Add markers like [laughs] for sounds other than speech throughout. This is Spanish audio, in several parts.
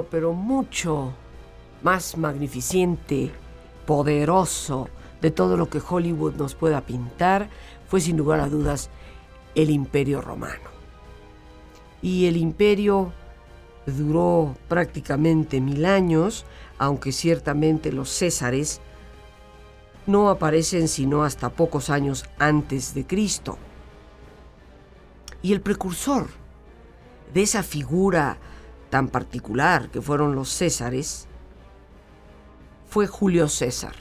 Pero mucho más magnificente, poderoso de todo lo que Hollywood nos pueda pintar, fue sin lugar a dudas el imperio romano. Y el imperio duró prácticamente mil años, aunque ciertamente los césares no aparecen sino hasta pocos años antes de Cristo. Y el precursor de esa figura tan particular que fueron los Césares, fue Julio César,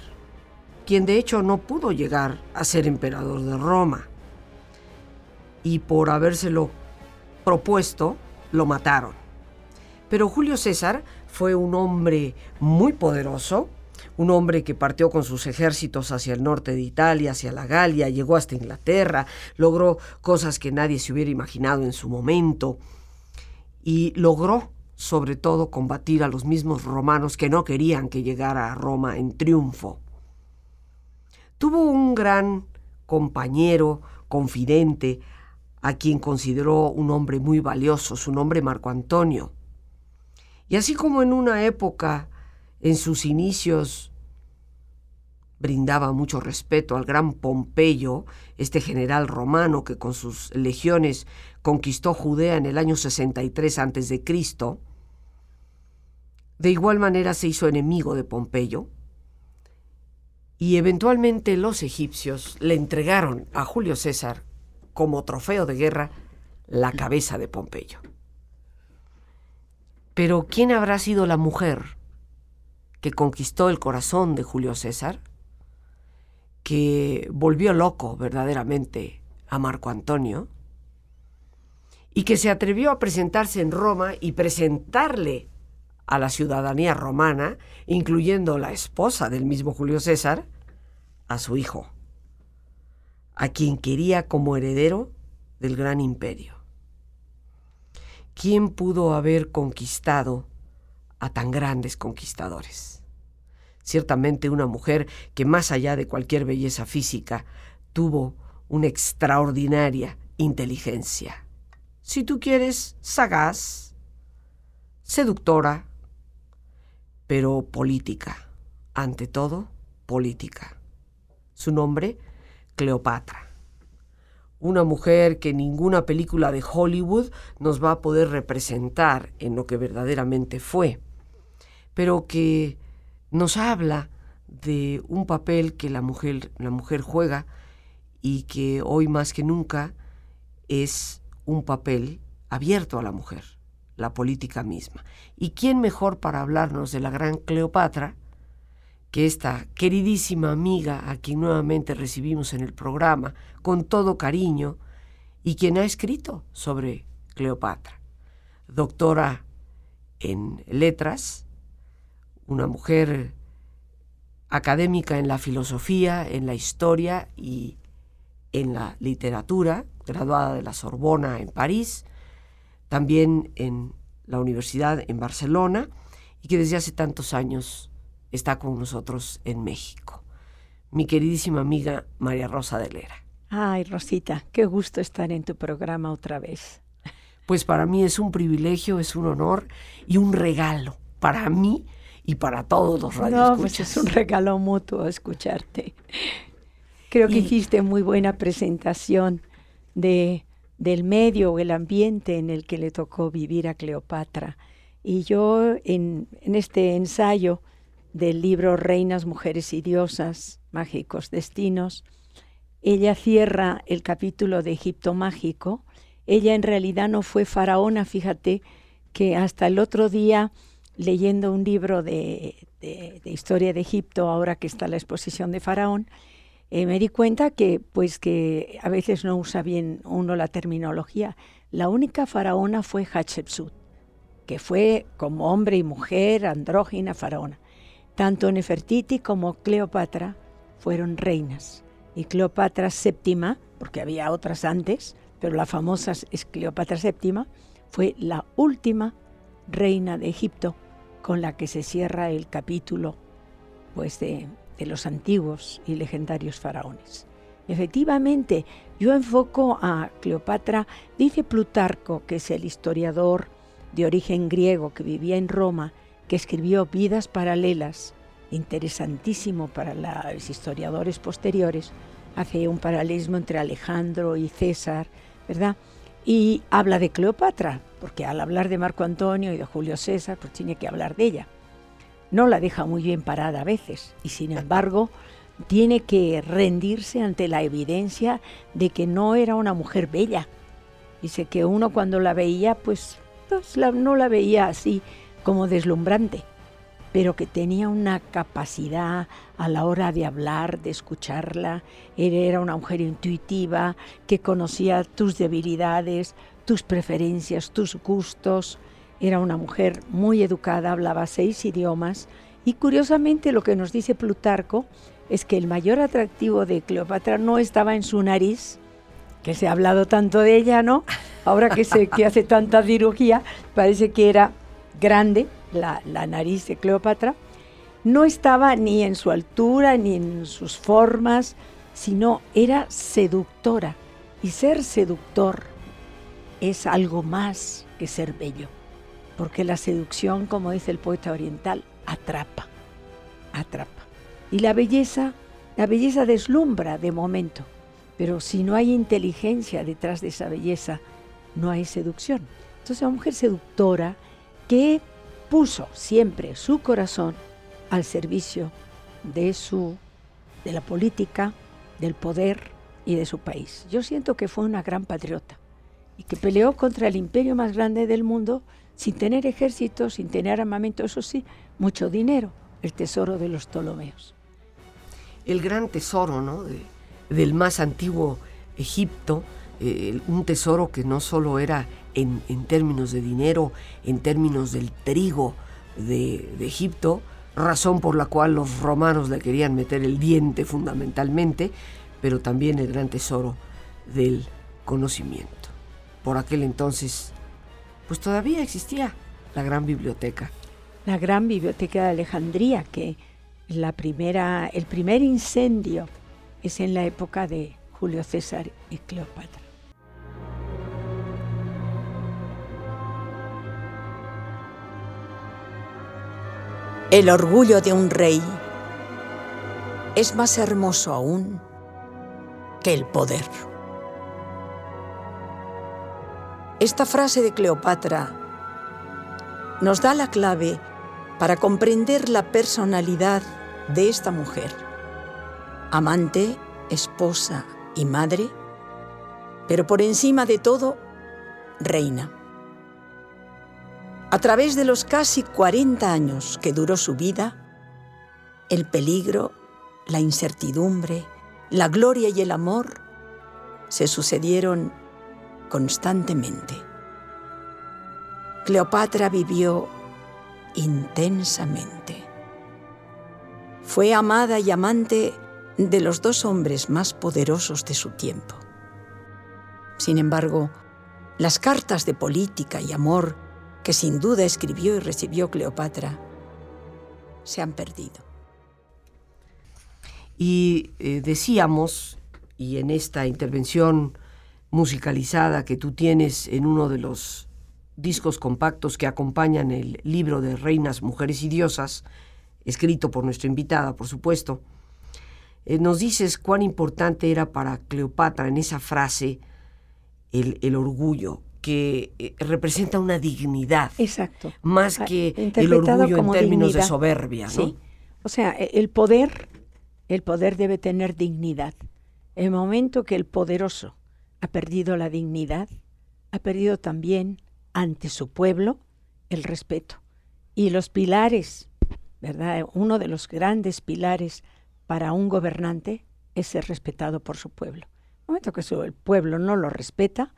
quien de hecho no pudo llegar a ser emperador de Roma. Y por habérselo propuesto, lo mataron. Pero Julio César fue un hombre muy poderoso, un hombre que partió con sus ejércitos hacia el norte de Italia, hacia la Galia, llegó hasta Inglaterra, logró cosas que nadie se hubiera imaginado en su momento y logró sobre todo combatir a los mismos romanos que no querían que llegara a Roma en triunfo. Tuvo un gran compañero, confidente, a quien consideró un hombre muy valioso, su nombre Marco Antonio. Y así como en una época, en sus inicios, brindaba mucho respeto al gran Pompeyo, este general romano que con sus legiones conquistó Judea en el año 63 a.C., de igual manera se hizo enemigo de Pompeyo y eventualmente los egipcios le entregaron a Julio César como trofeo de guerra la cabeza de Pompeyo. Pero ¿quién habrá sido la mujer que conquistó el corazón de Julio César? Que volvió loco verdaderamente a Marco Antonio y que se atrevió a presentarse en Roma y presentarle a la ciudadanía romana, incluyendo la esposa del mismo Julio César, a su hijo, a quien quería como heredero del gran imperio. ¿Quién pudo haber conquistado a tan grandes conquistadores? Ciertamente una mujer que más allá de cualquier belleza física tuvo una extraordinaria inteligencia. Si tú quieres, sagaz, seductora, pero política, ante todo, política. Su nombre, Cleopatra. Una mujer que ninguna película de Hollywood nos va a poder representar en lo que verdaderamente fue, pero que nos habla de un papel que la mujer, la mujer juega y que hoy más que nunca es un papel abierto a la mujer la política misma. ¿Y quién mejor para hablarnos de la gran Cleopatra que esta queridísima amiga a quien nuevamente recibimos en el programa con todo cariño y quien ha escrito sobre Cleopatra? Doctora en letras, una mujer académica en la filosofía, en la historia y en la literatura, graduada de la Sorbona en París, también en la universidad en Barcelona y que desde hace tantos años está con nosotros en México. Mi queridísima amiga María Rosa de Lera. Ay, Rosita, qué gusto estar en tu programa otra vez. Pues para mí es un privilegio, es un honor y un regalo para mí y para todos los radios. No, pues es un regalo mutuo escucharte. Creo que hiciste muy buena presentación de del medio o el ambiente en el que le tocó vivir a Cleopatra. Y yo en, este ensayo del libro Reinas, Mujeres y Diosas, Mágicos Destinos, ella cierra el capítulo de Egipto Mágico ella en realidad no fue faraona, fíjate que hasta el otro día, leyendo un libro de, historia de Egipto, ahora que está la exposición de Faraón, eh, me di cuenta que, pues, que a veces no usa bien uno la terminología. La única faraona fue Hatshepsut, que fue como hombre y mujer, andrógina faraona. Tanto Nefertiti como Cleopatra fueron reinas. Y Cleopatra VII, porque había otras antes, pero la famosa es Cleopatra VII, fue la última reina de Egipto con la que se cierra el capítulo pues, de, de los antiguos y legendarios faraones. Efectivamente, yo enfoco a Cleopatra, dice Plutarco, que es el historiador de origen griego que vivía en Roma, que escribió Vidas Paralelas, interesantísimo para los historiadores posteriores, hace un paralelismo entre Alejandro y César, ¿verdad? Y habla de Cleopatra, porque al hablar de Marco Antonio y de Julio César, pues tiene que hablar de ella. No la deja muy bien parada a veces, y sin embargo tiene que rendirse ante la evidencia de que no era una mujer bella. Dice que uno cuando la veía, pues, pues no la veía así como deslumbrante, pero que tenía una capacidad a la hora de hablar, de escucharla. Era una mujer intuitiva que conocía tus debilidades, tus preferencias, tus gustos. Era una mujer muy educada, hablaba seis idiomas y curiosamente lo que nos dice Plutarco es que el mayor atractivo de Cleopatra no estaba en su nariz, que se ha hablado tanto de ella, ¿no? Ahora que, se, que hace tanta cirugía, parece que era grande, la, nariz de Cleopatra, no estaba ni en su altura ni en sus formas, sino era seductora. Y ser seductor es algo más que ser bello, porque la seducción, como dice el poeta oriental, atrapa, atrapa. Y la belleza, la belleza deslumbra de momento, pero si no hay inteligencia detrás de esa belleza, no hay seducción. Entonces, una mujer seductora que puso siempre su corazón al servicio de su de la política, del poder y de su país. Yo siento que fue una gran patriota y que peleó contra el imperio más grande del mundo sin tener ejército, sin tener armamento, eso sí, mucho dinero, el tesoro de los Ptolomeos. El gran tesoro, ¿no? del más antiguo Egipto, eh, un tesoro que no solo era en, términos de dinero, en términos del trigo de, Egipto, razón por la cual los romanos le querían meter el diente fundamentalmente, pero también el gran tesoro del conocimiento. Por aquel entonces, pues todavía existía la gran biblioteca. La gran biblioteca de Alejandría, que la primera, el primer incendio es en la época de Julio César y Cleopatra. El orgullo de un rey es más hermoso aún que el poder. Esta frase de Cleopatra nos da la clave para comprender la personalidad de esta mujer, amante, esposa y madre, pero por encima de todo, reina. A través de los casi 40 años que duró su vida, el peligro, la incertidumbre, la gloria y el amor se sucedieron constantemente. Cleopatra vivió intensamente. Fue amada y amante de los dos hombres más poderosos de su tiempo. Sin embargo, las cartas de política y amor que sin duda escribió y recibió Cleopatra, se han perdido. Y eh, decíamos, y en esta intervención musicalizada que tú tienes en uno de los discos compactos que acompañan el libro de Reinas, Mujeres y Diosas, escrito por nuestra invitada, por supuesto, eh, nos dices cuán importante era para Cleopatra en esa frase el, el orgullo, que eh, representa una dignidad. Exacto. Más ah, que el orgullo en términos de soberbia, ¿no? O sea, e, el poder, el poder debe tener dignidad. El momento que el poderoso ha perdido la dignidad, ha perdido también ante su pueblo el respeto. Y los pilares, ¿verdad? Uno de los grandes pilares para un gobernante es ser respetado por su pueblo. En el momento que el pueblo no lo respeta,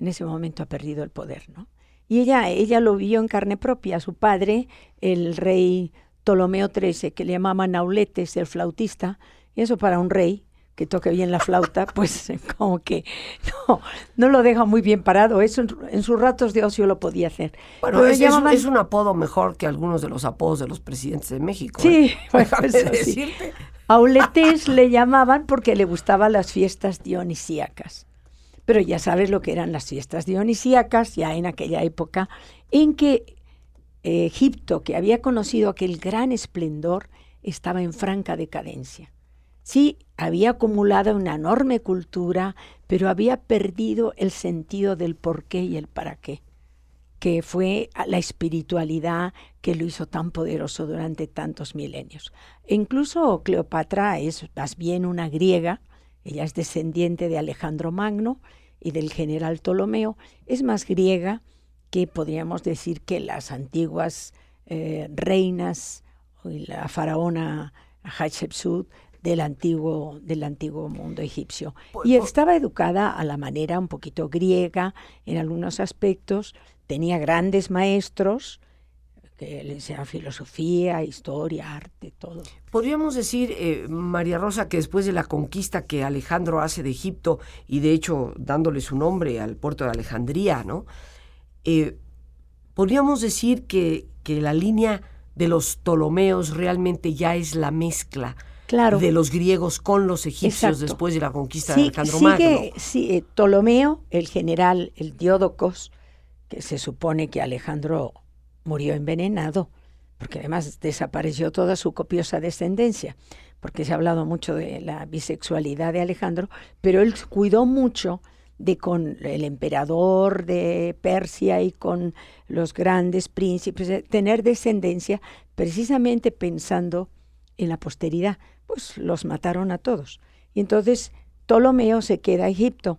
en ese momento ha perdido el poder, ¿no? Y ella, ella lo vio en carne propia. Su padre, el rey Ptolomeo XIII, que le llamaban Nauletes, el flautista, y eso para un rey que toque bien la flauta, [laughs] pues como que no, no lo deja muy bien parado. Eso en, sus ratos de ocio lo podía hacer. Bueno, es, es, un apodo mejor que algunos de los apodos de los presidentes de México. Sí, ¿eh? [laughs] decirte. Auletes le llamaban porque le gustaban las fiestas dionisíacas. Pero ya sabes lo que eran las fiestas dionisíacas, ya en aquella época, en que Egipto, que había conocido aquel gran esplendor, estaba en franca decadencia. Sí, había acumulado una enorme cultura, pero había perdido el sentido del por qué y el para qué, que fue la espiritualidad que lo hizo tan poderoso durante tantos milenios. E incluso Cleopatra es más bien una griega, ella es descendiente de Alejandro Magno y del general Ptolomeo, es más griega que podríamos decir que las antiguas eh, reinas la faraona Hatshepsut del antiguo, del antiguo mundo egipcio. Y estaba educada a la manera un poquito griega en algunos aspectos, tenía grandes maestros, que le enseñaban filosofía, historia, arte, todo. Podríamos decir, eh, María Rosa, que después de la conquista que Alejandro hace de Egipto, y de hecho dándole su nombre al puerto de Alejandría, ¿no? Eh, podríamos decir que, que la línea de los Ptolomeos realmente ya es la mezcla de los griegos con los egipcios después de la conquista de Alejandro Magno. Sí, eh, Ptolomeo, el general, el Diódocos, que se supone que Alejandro murió envenenado, porque además desapareció toda su copiosa descendencia, porque se ha hablado mucho de la bisexualidad de Alejandro, pero él cuidó mucho de con el emperador de Persia y con los grandes príncipes, tener descendencia precisamente pensando en la posteridad, pues los mataron a todos. Y entonces Ptolomeo se queda a Egipto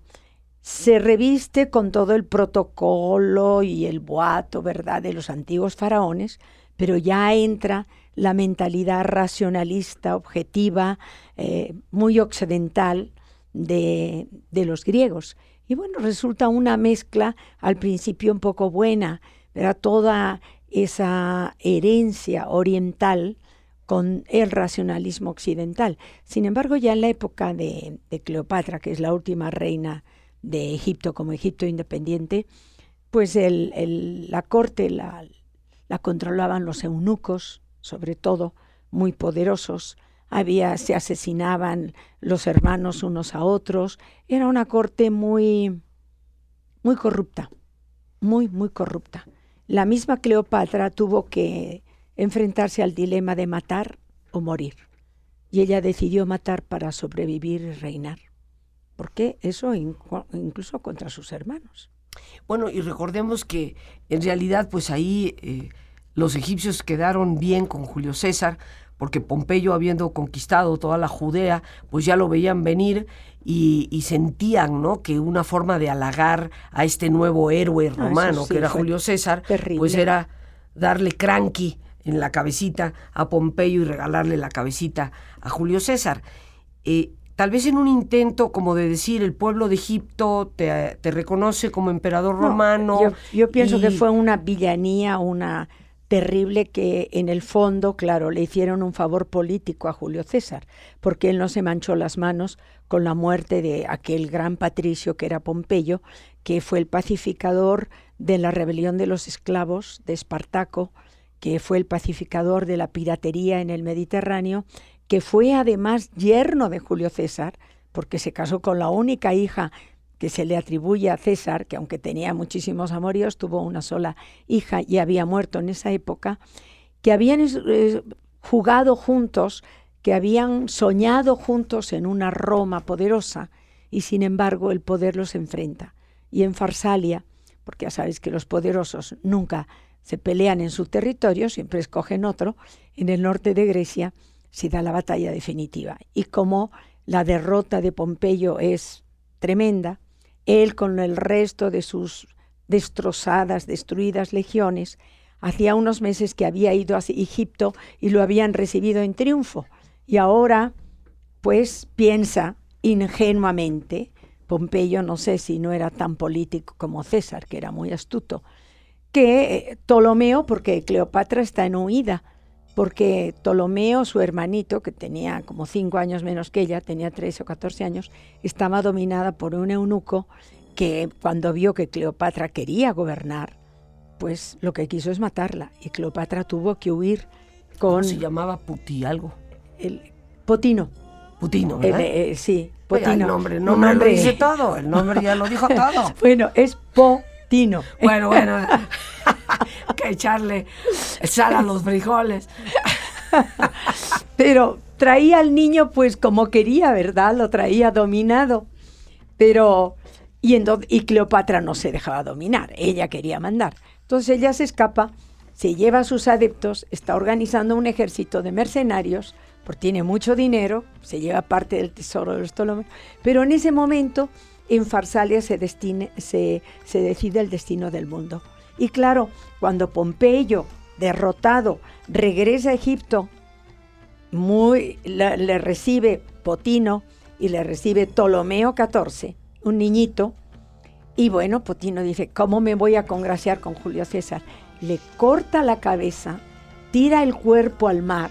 se reviste con todo el protocolo y el boato, ¿verdad?, de los antiguos faraones, pero ya entra la mentalidad racionalista, objetiva, eh, muy occidental de, de, los griegos. Y bueno, resulta una mezcla al principio un poco buena, era toda esa herencia oriental con el racionalismo occidental. Sin embargo, ya en la época de, Cleopatra, que es la última reina de Egipto como Egipto independiente, pues el, la corte la, la, controlaban los eunucos, sobre todo, muy poderosos. Había, se asesinaban los hermanos unos a otros. Era una corte muy, muy corrupta, muy, muy corrupta. La misma Cleopatra tuvo que enfrentarse al dilema de matar o morir. Y ella decidió matar para sobrevivir y reinar porque eso incluso contra sus hermanos. Bueno, y recordemos que en realidad pues ahí eh, los egipcios quedaron bien con Julio César, porque Pompeyo habiendo conquistado toda la Judea, pues ya lo veían venir y, sentían ¿no? que una forma de halagar a este nuevo héroe ah, romano, que era Julio César, pues era darle cranqui en la cabecita a Pompeyo y regalarle la cabecita a Julio César. Eh, tal vez en un intento como de decir el pueblo de Egipto te, reconoce como emperador romano. Yo, pienso que fue una villanía, una terrible que en el fondo, claro, le hicieron un favor político a Julio César, porque él no se manchó las manos con la muerte de aquel gran patricio que era Pompeyo, que fue el pacificador de la rebelión de los esclavos de Espartaco, que fue el pacificador de la piratería en el Mediterráneo que fue además yerno de Julio César, porque se casó con la única hija que se le atribuye a César, que aunque tenía muchísimos amoríos, tuvo una sola hija y había muerto en esa época, que habían jugado juntos, que habían soñado juntos en una Roma poderosa, y sin embargo el poder los enfrenta. Y en Farsalia, porque ya sabéis que los poderosos nunca se pelean en su territorio, siempre escogen otro, en el norte de Grecia, se da la batalla definitiva. Y como la derrota de Pompeyo es tremenda, él con el resto de sus destrozadas, destruidas legiones, hacía unos meses que había ido a Egipto y lo habían recibido en triunfo. Y ahora, pues piensa ingenuamente, Pompeyo no sé si no era tan político como César, que era muy astuto, que eh, Ptolomeo, porque Cleopatra está en huida, porque Ptolomeo, su hermanito, que tenía como cinco años menos que ella, tenía 13 o 14 años, estaba dominada por un eunuco que cuando vio que Cleopatra quería gobernar, pues lo que quiso es matarla y Cleopatra tuvo que huir con... se llamaba Puti algo? El Potino. Putino, ¿verdad? Eh, sí, Potino. el nombre, no nombre... lo dice todo, el nombre ya lo dijo [laughs] todo. bueno, es Potino. Bueno, [laughs] bueno, que echarle sal a los frijoles. Pero traía al niño pues como quería, ¿verdad? Lo traía dominado. Pero, y, y Cleopatra no se dejaba dominar, ella quería mandar. Entonces ella se escapa, se lleva a sus adeptos, está organizando un ejército de mercenarios, porque tiene mucho dinero, se lleva parte del tesoro de los Ptolomeos, pero en ese momento en Farsalia se, decide el destino del mundo. Y claro, cuando Pompeyo, derrotado, regresa a Egipto, muy, le, recibe Potino y le recibe Ptolomeo XIV, un niñito, y bueno, Potino dice, ¿cómo me voy a congraciar con Julio César? Le corta la cabeza, tira el cuerpo al mar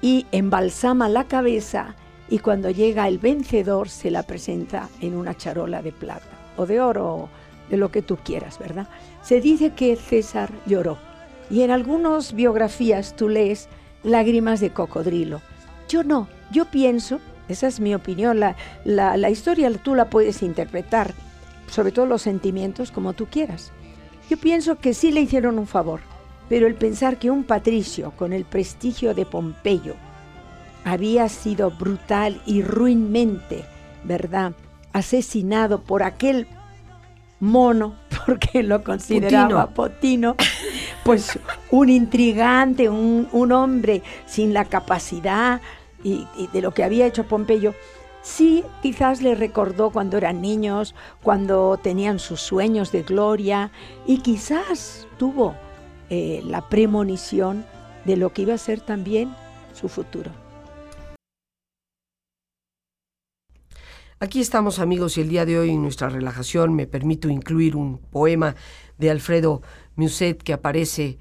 y embalsama la cabeza y cuando llega el vencedor se la presenta en una charola de plata o de oro, de lo que tú quieras, ¿verdad? Se dice que César lloró y en algunas biografías tú lees lágrimas de cocodrilo. Yo no, yo pienso, esa es mi opinión, la, la, la historia tú la puedes interpretar sobre todo los sentimientos, como tú quieras. Yo pienso que sí le hicieron un favor, pero el pensar que un patricio con el prestigio de Pompeyo había sido brutal y ruinmente, ¿verdad?, asesinado por aquel mono, [laughs] porque lo consideraba potino, pues un intrigante, un, hombre sin la capacidad y de lo que había hecho Pompeyo, Sí, quizás le recordó cuando eran niños, cuando tenían sus sueños de gloria y quizás tuvo eh, la premonición de lo que iba a ser también su futuro. Aquí estamos amigos y el día de hoy en nuestra relajación me permito incluir un poema de Alfredo Muset que aparece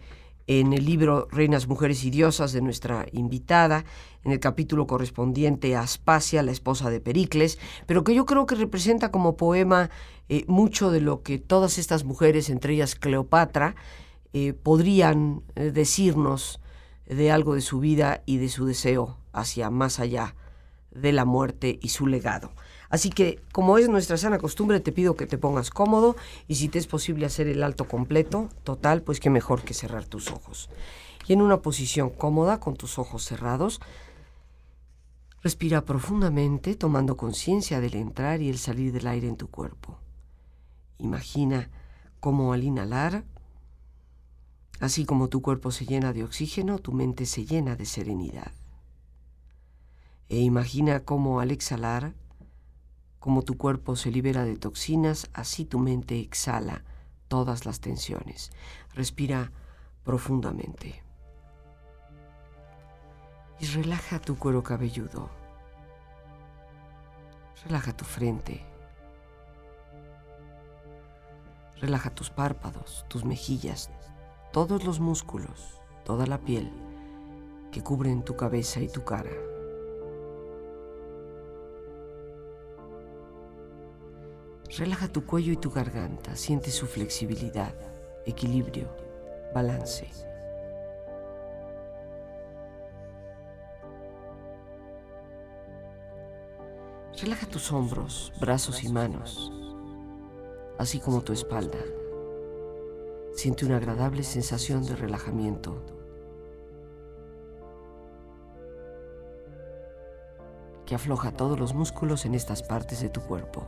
en el libro Reinas, Mujeres y Diosas de nuestra invitada, en el capítulo correspondiente a Aspasia, la esposa de Pericles, pero que yo creo que representa como poema eh, mucho de lo que todas estas mujeres, entre ellas Cleopatra, eh, podrían eh, decirnos de algo de su vida y de su deseo hacia más allá de la muerte y su legado. Así que, como es nuestra sana costumbre, te pido que te pongas cómodo y si te es posible hacer el alto completo, total, pues qué mejor que cerrar tus ojos. Y en una posición cómoda, con tus ojos cerrados, respira profundamente, tomando conciencia del entrar y el salir del aire en tu cuerpo. Imagina cómo al inhalar, así como tu cuerpo se llena de oxígeno, tu mente se llena de serenidad. E imagina cómo al exhalar, como tu cuerpo se libera de toxinas, así tu mente exhala todas las tensiones. Respira profundamente. Y relaja tu cuero cabelludo. Relaja tu frente. Relaja tus párpados, tus mejillas, todos los músculos, toda la piel que cubren tu cabeza y tu cara. Relaja tu cuello y tu garganta, siente su flexibilidad, equilibrio, balance. Relaja tus hombros, brazos y manos, así como tu espalda. Siente una agradable sensación de relajamiento. que afloja todos los músculos en estas partes de tu cuerpo.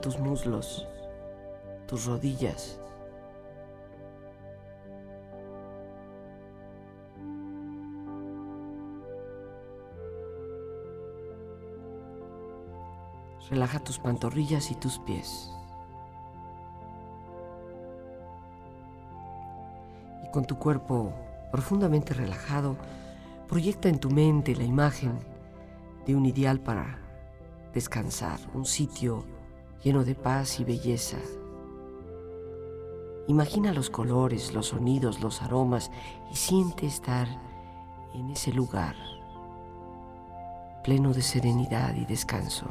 Tus muslos, tus rodillas. Relaja tus pantorrillas y tus pies. Y con tu cuerpo profundamente relajado, proyecta en tu mente la imagen de un ideal para descansar, un sitio lleno de paz y belleza. Imagina los colores, los sonidos, los aromas y siente estar en ese lugar pleno de serenidad y descanso.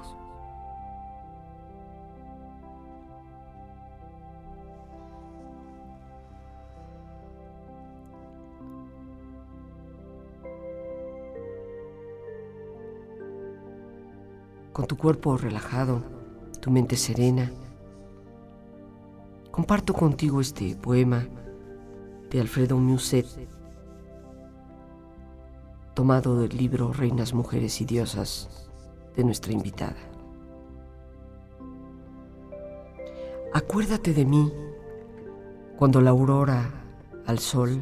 Con tu cuerpo relajado, tu mente serena. Comparto contigo este poema de Alfredo Musset, tomado del libro Reinas, Mujeres y Diosas de nuestra invitada. Acuérdate de mí cuando la aurora al sol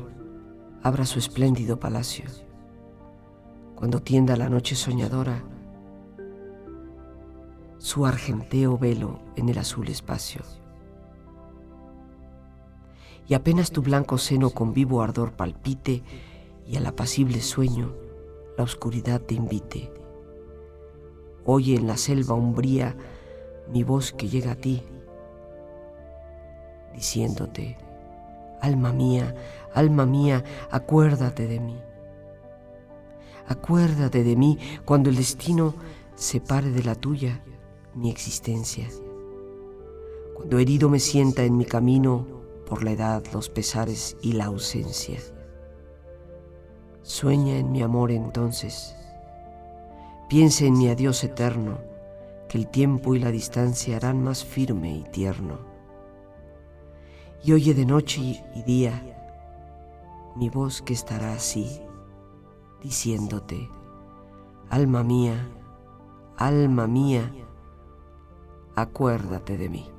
abra su espléndido palacio, cuando tienda la noche soñadora su argenteo velo en el azul espacio. Y apenas tu blanco seno con vivo ardor palpite y al apacible sueño la oscuridad te invite. Oye en la selva umbría mi voz que llega a ti, diciéndote, alma mía, alma mía, acuérdate de mí. Acuérdate de mí cuando el destino se pare de la tuya mi existencia. Cuando herido me sienta en mi camino por la edad, los pesares y la ausencia. Sueña en mi amor entonces. Piensa en mi adiós eterno, que el tiempo y la distancia harán más firme y tierno. Y oye de noche y día mi voz que estará así, diciéndote, alma mía, alma mía, acuérdate de mí.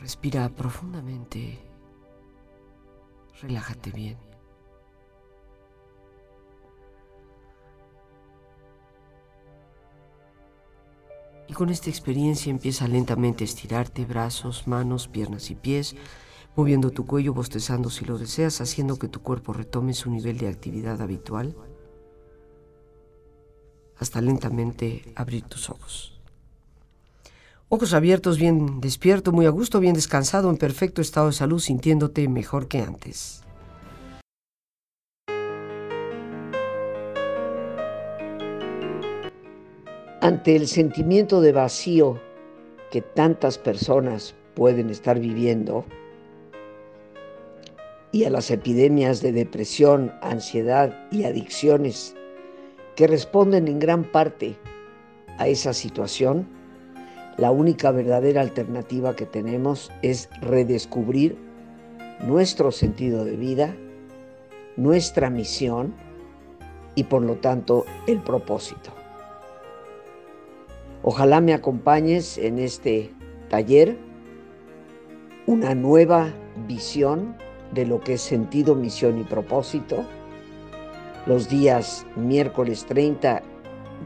Respira profundamente. Relájate bien. Y con esta experiencia empieza lentamente a estirarte brazos, manos, piernas y pies moviendo tu cuello, bostezando si lo deseas, haciendo que tu cuerpo retome su nivel de actividad habitual, hasta lentamente abrir tus ojos. Ojos abiertos, bien despierto, muy a gusto, bien descansado, en perfecto estado de salud, sintiéndote mejor que antes. Ante el sentimiento de vacío que tantas personas pueden estar viviendo, y a las epidemias de depresión, ansiedad y adicciones que responden en gran parte a esa situación, la única verdadera alternativa que tenemos es redescubrir nuestro sentido de vida, nuestra misión y por lo tanto el propósito. Ojalá me acompañes en este taller, una nueva visión de lo que es sentido, misión y propósito, los días miércoles 30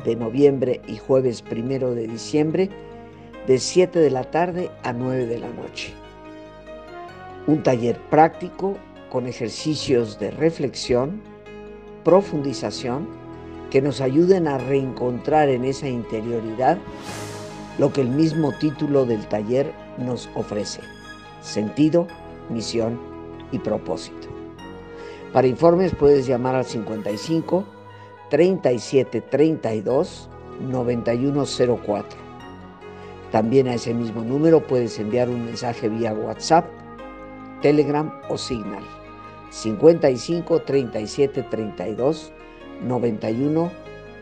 de noviembre y jueves 1 de diciembre, de 7 de la tarde a 9 de la noche. Un taller práctico con ejercicios de reflexión, profundización, que nos ayuden a reencontrar en esa interioridad lo que el mismo título del taller nos ofrece, sentido, misión y propósito. Para informes puedes llamar al 55 37 32 9104. También a ese mismo número puedes enviar un mensaje vía WhatsApp, Telegram o Signal. 55 37 32 91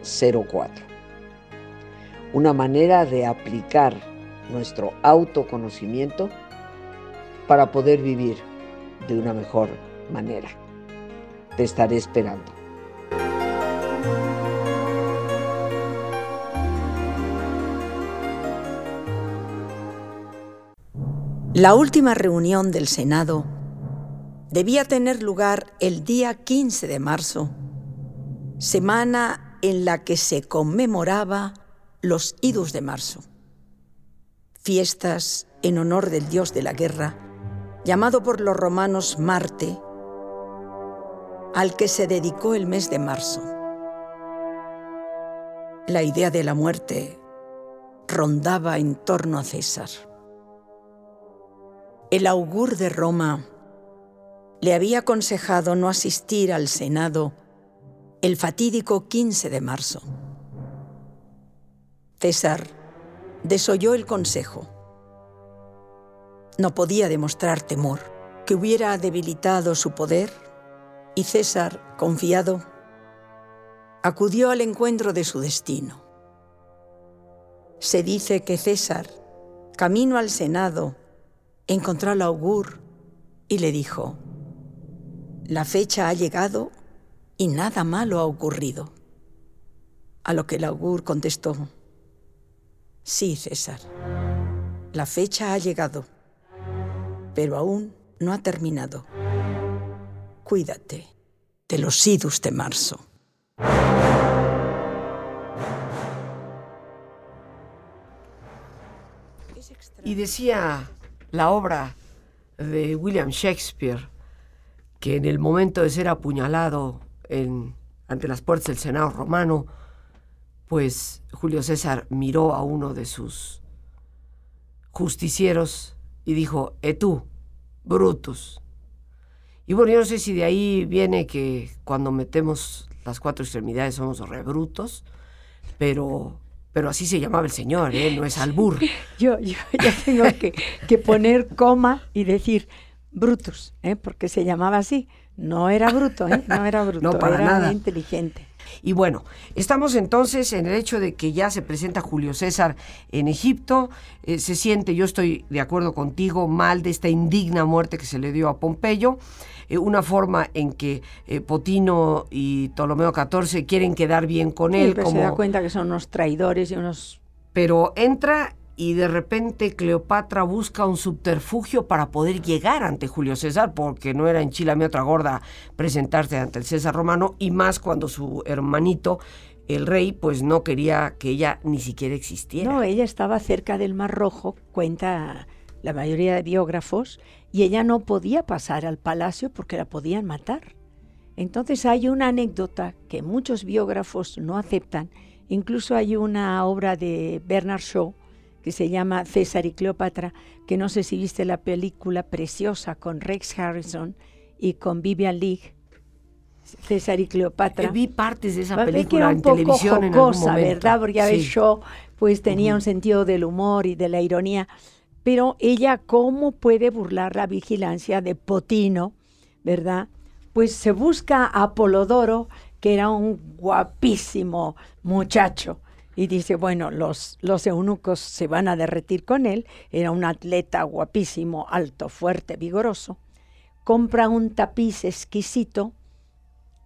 04. Una manera de aplicar nuestro autoconocimiento para poder vivir de una mejor manera. Te estaré esperando. La última reunión del Senado debía tener lugar el día 15 de marzo, semana en la que se conmemoraba los idus de marzo, fiestas en honor del dios de la guerra, llamado por los romanos Marte, al que se dedicó el mes de marzo. La idea de la muerte rondaba en torno a César. El augur de Roma le había aconsejado no asistir al Senado el fatídico 15 de marzo. César desoyó el consejo. No podía demostrar temor, que hubiera debilitado su poder, y César, confiado, acudió al encuentro de su destino. Se dice que César, camino al Senado, encontró al augur y le dijo, la fecha ha llegado y nada malo ha ocurrido. A lo que el augur contestó, sí, César, la fecha ha llegado, pero aún no ha terminado. Cuídate de los idus de marzo. Y decía la obra de William Shakespeare, que en el momento de ser apuñalado en, ante las puertas del Senado romano, pues Julio César miró a uno de sus justicieros y dijo, «E tú, Brutus». Y bueno, yo no sé si de ahí viene que cuando metemos las cuatro extremidades somos rebrutos, pero pero así se llamaba el señor, ¿eh? no es albur. [laughs] Yo, yo [laughs] ya tengo que, que, poner coma y decir Brutus, ¿eh? porque se llamaba así. No era bruto, ¿eh? no era [laughs] bruto, no, para era nada. inteligente. Y bueno, estamos entonces en el hecho de que ya se presenta Julio César en Egipto, eh, se siente, yo estoy de acuerdo contigo, mal de esta indigna muerte que se le dio a Pompeyo, eh, una forma en que eh, Potino y Ptolomeo XIV quieren quedar bien con Sí, él. pero como... se da cuenta que son unos traidores y unos... Pero entra y de repente Cleopatra busca un subterfugio para poder llegar ante Julio César, porque no era en Chile mi otra gorda presentarse ante el César romano, y más cuando su hermanito, el rey, pues no quería que ella ni siquiera existiera. No, ella estaba cerca del Mar Rojo, cuenta la mayoría de biógrafos, y ella no podía pasar al palacio porque la podían matar. Entonces hay una anécdota que muchos biógrafos no aceptan, incluso hay una obra de Bernard Shaw que se llama César y Cleopatra, que no sé si viste la película preciosa con Rex Harrison y con Vivian Leigh, César y Cleopatra. Eh, vi partes de esa Va a ver que película era en un poco televisión en algún jocosa. ¿verdad? Porque ves, Sí. Shaw pues tenía un sentido del humor y de la ironía, pero ella cómo puede burlar la vigilancia de Potino, ¿verdad? Pues se busca a Apolodoro, que era un guapísimo muchacho, y dice, bueno, los, los eunucos se van a derretir con él, era un atleta guapísimo, alto, fuerte, vigoroso, compra un tapiz exquisito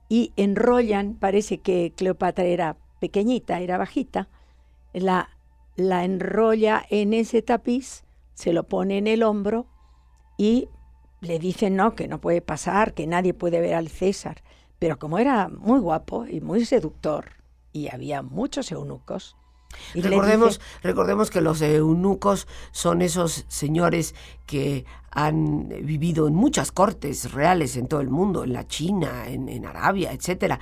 y enrollan, parece que Cleopatra era pequeñita, era bajita, la, la enrolla en ese tapiz, se lo pone en el hombro y le dicen no, que no puede pasar, que nadie puede ver al César. Pero como era muy guapo y muy seductor, y había muchos eunucos, y Recordemos, dice- recordemos que los eunucos son esos señores que han vivido en muchas cortes reales en todo el mundo, en la China, en, en Arabia, etcétera.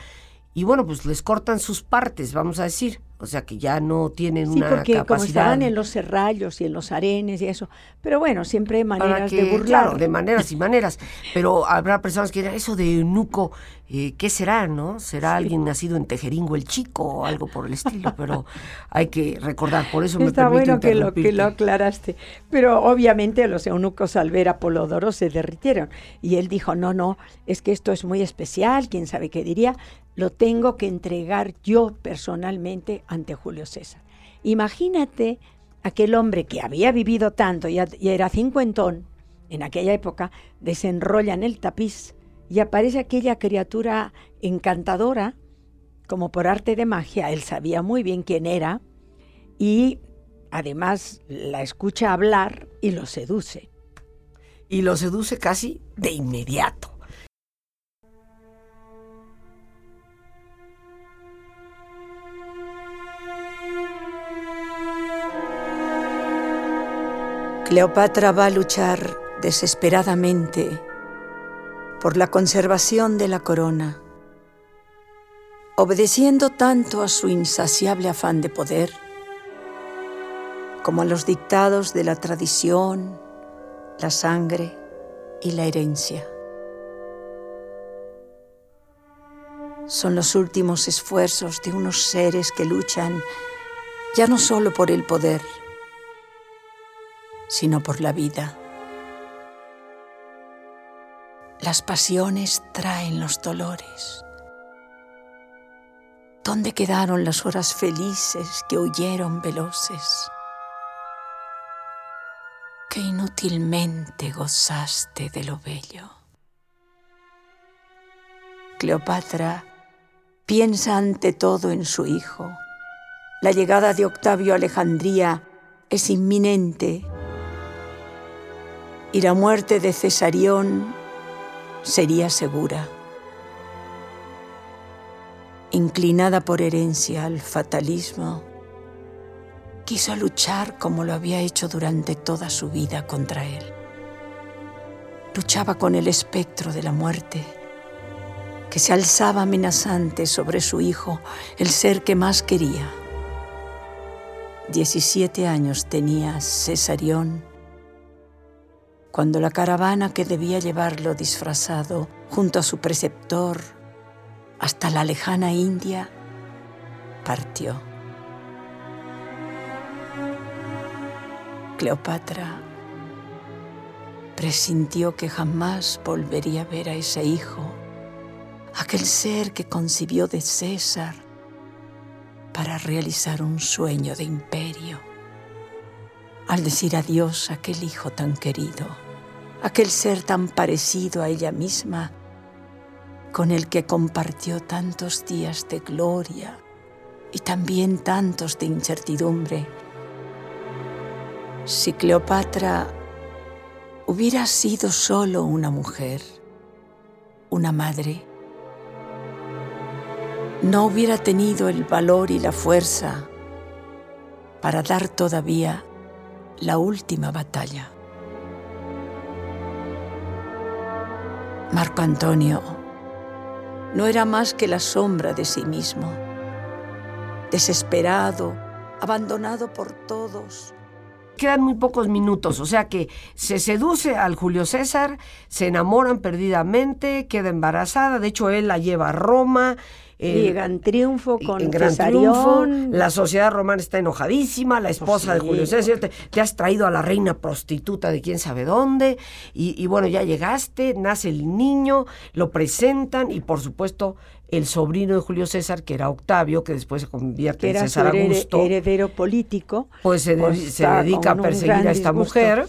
Y bueno, pues les cortan sus partes, vamos a decir. O sea que ya no tienen sí, una porque capacidad. como estaban en los serrallos y en los arenes y eso, pero bueno, siempre hay maneras que- de burlar. Claro, de maneras y maneras. Pero habrá personas que dirán, eso de eunuco, eh, ¿qué será, no? ¿Será alguien nacido en Tejeringo el Chico o algo por el estilo? Pero hay que recordar, por eso me Está permito bueno que lo, que lo aclaraste. Pero obviamente los eunucos al ver a Polodoro se derritieron. Y él dijo, no, no, es que esto es muy especial, quién sabe qué diría, lo tengo que entregar yo personalmente ante Julio César. Imagínate aquel hombre que había vivido tanto, ya era cincuentón, en aquella época, desenrolla en el tapiz y aparece aquella criatura encantadora, como por arte de magia, él sabía muy bien quién era, y además la escucha hablar y lo seduce. Y lo seduce casi de inmediato. Cleopatra va a luchar desesperadamente por la conservación de la corona, obedeciendo tanto a su insaciable afán de poder como a los dictados de la tradición, la sangre y la herencia. Son los últimos esfuerzos de unos seres que luchan ya no solo por el poder, sino por la vida. Las pasiones traen los dolores. ¿Dónde quedaron las horas felices que huyeron veloces? Que inútilmente gozaste de lo bello. Cleopatra piensa ante todo en su hijo. La llegada de Octavio a Alejandría es inminente y la muerte de Cesarión sería segura. Inclinada por herencia al fatalismo, quiso luchar como lo había hecho durante toda su vida contra él. Luchaba con el espectro de la muerte, que se alzaba amenazante sobre su hijo, el ser que más quería. Diecisiete años tenía Cesarión cuando la caravana que debía llevarlo disfrazado junto a su preceptor hasta la lejana India partió. Cleopatra presintió que jamás volvería a ver a ese hijo, aquel ser que concibió de César para realizar un sueño de imperio. Al decir adiós a aquel hijo tan querido, aquel ser tan parecido a ella misma, con el que compartió tantos días de gloria y también tantos de incertidumbre. Si Cleopatra hubiera sido solo una mujer, una madre, no hubiera tenido el valor y la fuerza para dar todavía la última batalla. Marco Antonio no era más que la sombra de sí mismo, desesperado, abandonado por todos. Quedan muy pocos minutos, o sea que se seduce al Julio César, se enamoran perdidamente, queda embarazada, de hecho él la lleva a Roma. Llega en triunfo con en gran triunfo, la sociedad romana está enojadísima, la esposa de sí. Julio César, te, te has traído a la reina prostituta de quién sabe dónde, y, y bueno, ya llegaste, nace el niño, lo presentan, y por supuesto el sobrino de Julio César, que era Octavio, que después se convierte en César Augusto, heredero político. pues se, de- pues se dedica a perseguir a esta disgusto. mujer.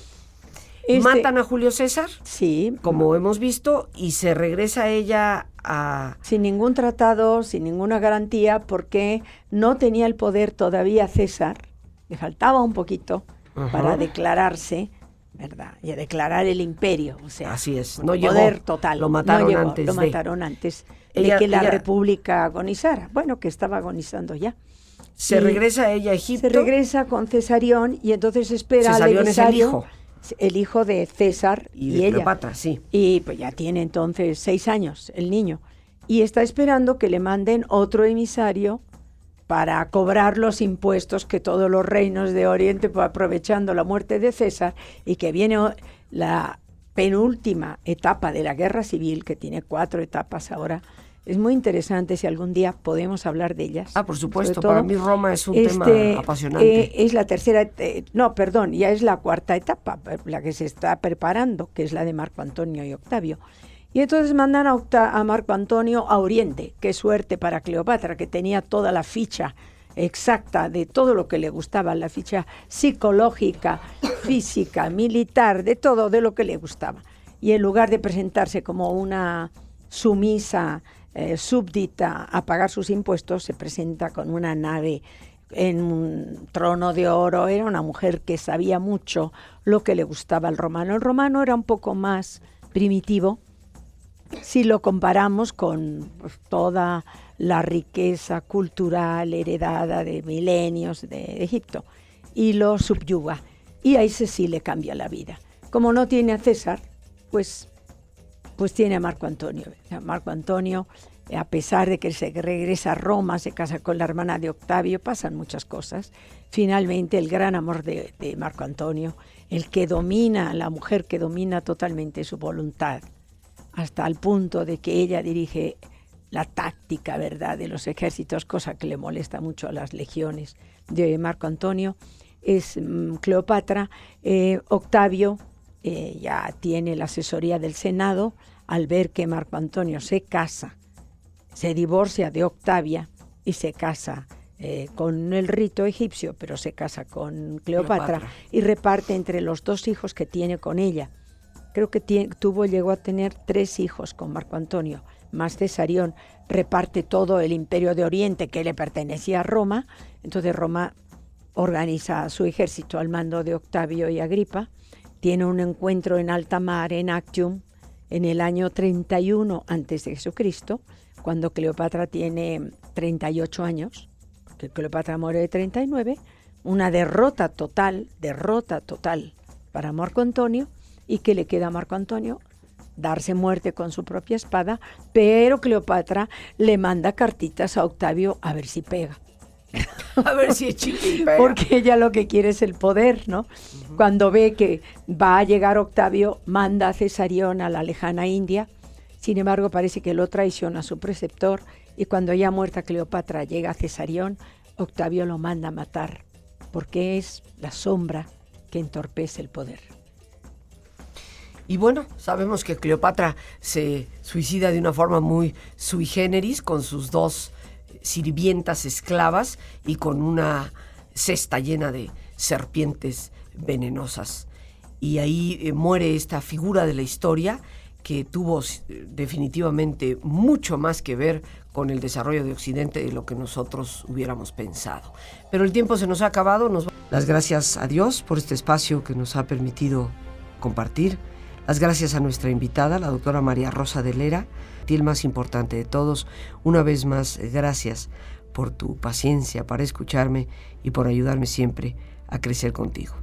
Este- Matan a Julio César, Sí, como hemos visto, y se regresa ella a... sin ningún tratado, sin ninguna garantía, porque no tenía el poder todavía César, le faltaba un poquito Ajá. para declararse, ¿verdad? Y a declarar el imperio, o sea, Así es, llegó, poder total. lo no mataron llegó, antes Lo de. mataron antes Ella- de que la ella- república agonizara. Bueno, que estaba agonizando ya. Se Y regresa ella a Egipto. Se regresa con Cesarión y entonces espera al Cesarión es el hijo. El hijo de César y y, de ella. Cleopatra, sí. Y pues ya tiene entonces seis años el niño. Y está esperando que le manden otro emisario para cobrar los impuestos que todos los reinos de Oriente, pues, aprovechando la muerte de César y que viene la penúltima etapa de la guerra civil, que tiene cuatro etapas ahora, es muy interesante si algún día podemos hablar de ellas. Ah, por supuesto, para mí Roma es un tema este, apasionante. Eh, es la tercera, eh, no, perdón, ya es la cuarta etapa, la que se está preparando, que es la de Marco Antonio y Octavio. Y entonces mandan a, a Marco Antonio a Oriente. Qué suerte para Cleopatra, que tenía toda la ficha exacta de todo lo que le gustaba, la ficha psicológica, [coughs] física, militar, de todo, de lo que le gustaba. Y en lugar de presentarse como una sumisa eh, súbdita a pagar sus impuestos, se presenta con una nave en un trono de oro. Era una mujer que sabía mucho lo que le gustaba al romano. El romano era un poco más primitivo si lo comparamos con pues, toda la riqueza cultural heredada de milenios de Egipto y lo subyuga. Y a ese sí le cambia la vida. Como no tiene a César, pues pues tiene a Marco Antonio. Marco Antonio, eh, a pesar de que se regresa a Roma, se casa con la hermana de Octavio, pasan muchas cosas. Finalmente, el gran amor de, de Marco Antonio, el que domina, la mujer que domina totalmente su voluntad, hasta el punto de que ella dirige la táctica, ¿verdad?, de los ejércitos, cosa que le molesta mucho a las legiones de Marco Antonio, es mm, Cleopatra. Eh, Octavio eh, ya tiene la asesoría del Senado al ver que Marco Antonio se casa, se divorcia de Octavia y se casa eh, con el rito egipcio, pero se casa con Cleopatra, y reparte entre los dos hijos que tiene con ella. Creo que tuvo, llegó a tener tres hijos con Marco Antonio, más Cesarión. Reparte todo el imperio de Oriente que le pertenecía a Roma. Entonces Roma organiza su ejército al mando de Octavio y Agripa tiene un encuentro en alta mar, en Actium, en el año 31 antes de Jesucristo, cuando Cleopatra tiene 38 años, que Cleopatra muere de 39, una derrota total, derrota total para Marco Antonio, y que le queda a Marco Antonio darse muerte con su propia espada, pero Cleopatra le manda cartitas a Octavio a ver si pega. [laughs] a ver si es chiquita. Porque ella lo que quiere es el poder, ¿no? Cuando ve que va a llegar Octavio, manda a Cesarión a la lejana India. Sin embargo, parece que lo traiciona a su preceptor y cuando ya muerta Cleopatra llega a Cesarión, Octavio lo manda a matar, porque es la sombra que entorpece el poder. Y bueno, sabemos que Cleopatra se suicida de una forma muy sui generis con sus dos sirvientas esclavas y con una cesta llena de serpientes venenosas. Y ahí eh, muere esta figura de la historia que tuvo eh, definitivamente mucho más que ver con el desarrollo de Occidente de lo que nosotros hubiéramos pensado. Pero el tiempo se nos ha acabado. Nos... Las gracias a Dios por este espacio que nos ha permitido compartir. Las gracias a nuestra invitada, la doctora María Rosa de Lera, y el más importante de todos, una vez más, gracias por tu paciencia para escucharme y por ayudarme siempre a crecer contigo.